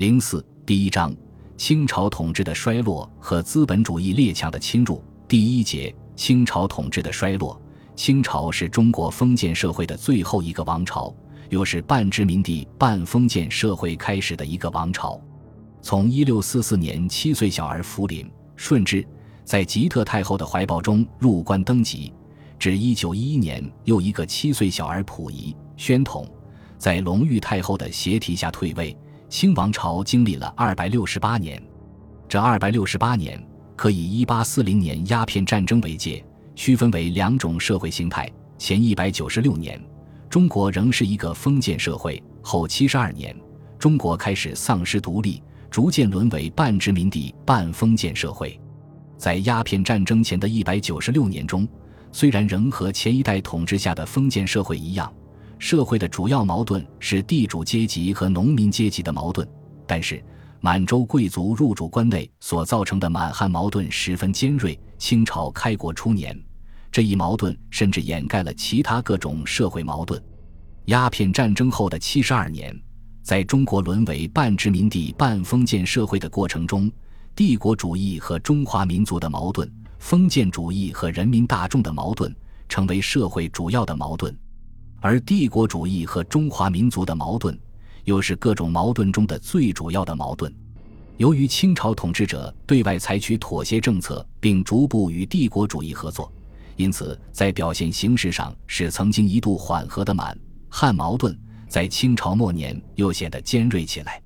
零四第一章：清朝统治的衰落和资本主义列强的侵入。第一节：清朝统治的衰落。清朝是中国封建社会的最后一个王朝，又是半殖民地半封建社会开始的一个王朝。从一六四四年七岁小儿福临顺治在吉特太后的怀抱中入关登基，至一九一一年又一个七岁小儿溥仪宣统在隆裕太后的协提下退位，清王朝经历了二百六十八年。这二百六十八年可以一八四零年鸦片战争为界，区分为两种社会形态：前一百九十六年，中国仍是一个封建社会；后七十二年，中国开始丧失独立。逐渐沦为半殖民地半封建社会，在鸦片战争前的一百九十六年中，虽然仍和前一代统治下的封建社会一样，社会的主要矛盾是地主阶级和农民阶级的矛盾，但是满洲贵族入主关内所造成的满汉矛盾十分尖锐。清朝开国初年，这一矛盾甚至掩盖了其他各种社会矛盾。鸦片战争后的七十二年。在中国沦为半殖民地半封建社会的过程中，帝国主义和中华民族的矛盾，封建主义和人民大众的矛盾，成为社会主要的矛盾；而帝国主义和中华民族的矛盾，又是各种矛盾中的最主要的矛盾。由于清朝统治者对外采取妥协政策，并逐步与帝国主义合作，因此在表现形式上是曾经一度缓和的满汉矛盾。在清朝末年，又显得尖锐起来。